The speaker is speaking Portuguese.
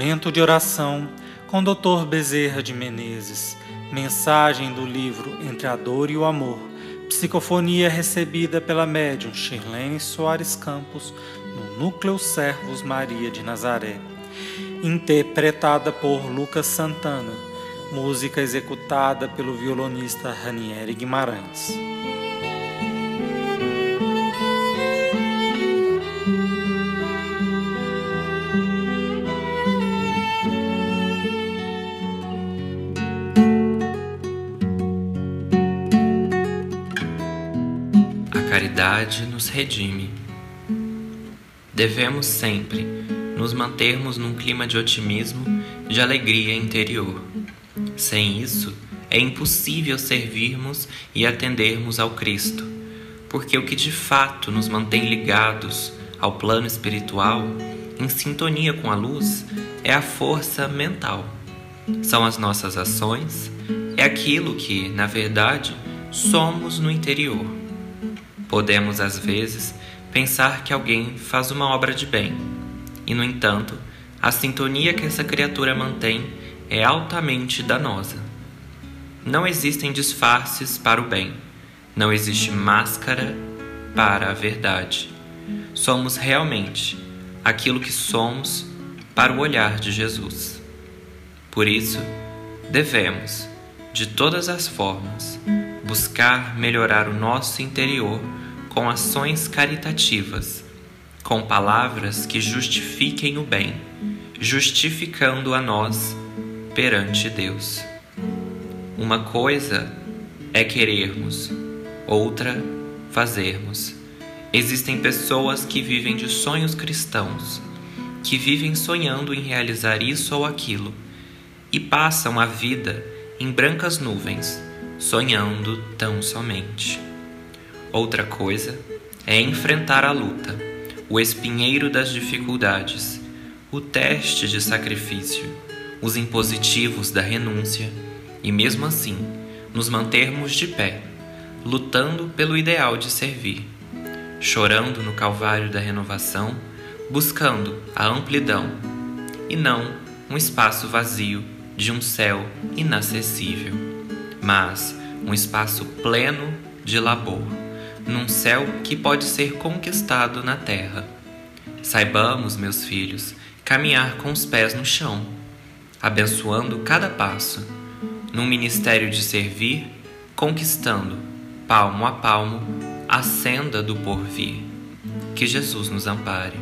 Momento de oração com Dr. Bezerra de Menezes. Mensagem do livro Entre a Dor e o Amor. Psicofonia recebida pela médium Shirlene Soares Campos no Núcleo Servos Maria de Nazaré. Interpretada por Lucas Santana. Música executada pelo violonista Ranieri Guimarães. Caridade nos redime. Devemos sempre nos mantermos num clima de otimismo, de alegria interior. Sem isso, é impossível servirmos e atendermos ao Cristo, porque o que de fato nos mantém ligados ao plano espiritual, em sintonia com a luz, é a força mental. São as nossas ações, é aquilo que, na verdade, somos no interior. Podemos, às vezes, pensar que alguém faz uma obra de bem, e, no entanto, a sintonia que essa criatura mantém é altamente danosa. Não existem disfarces para o bem, não existe máscara para a verdade. Somos realmente aquilo que somos para o olhar de Jesus. Por isso, devemos, de todas as formas, buscar melhorar o nosso interior com ações caritativas, com palavras que justifiquem o bem, justificando a nós perante Deus. Uma coisa é querermos, outra fazermos. Existem pessoas que vivem de sonhos cristãos, que vivem sonhando em realizar isso ou aquilo e passam a vida em brancas nuvens, sonhando tão somente. Outra coisa é enfrentar a luta, o espinheiro das dificuldades, o teste de sacrifício, os impositivos da renúncia e, mesmo assim, nos mantermos de pé, lutando pelo ideal de servir, chorando no calvário da renovação, buscando a amplidão e não um espaço vazio de um céu inacessível, mas um espaço pleno de labor num céu que pode ser conquistado na terra. Saibamos, meus filhos, caminhar com os pés no chão, abençoando cada passo, num ministério de servir, conquistando, palmo a palmo, a senda do porvir. Que Jesus nos ampare.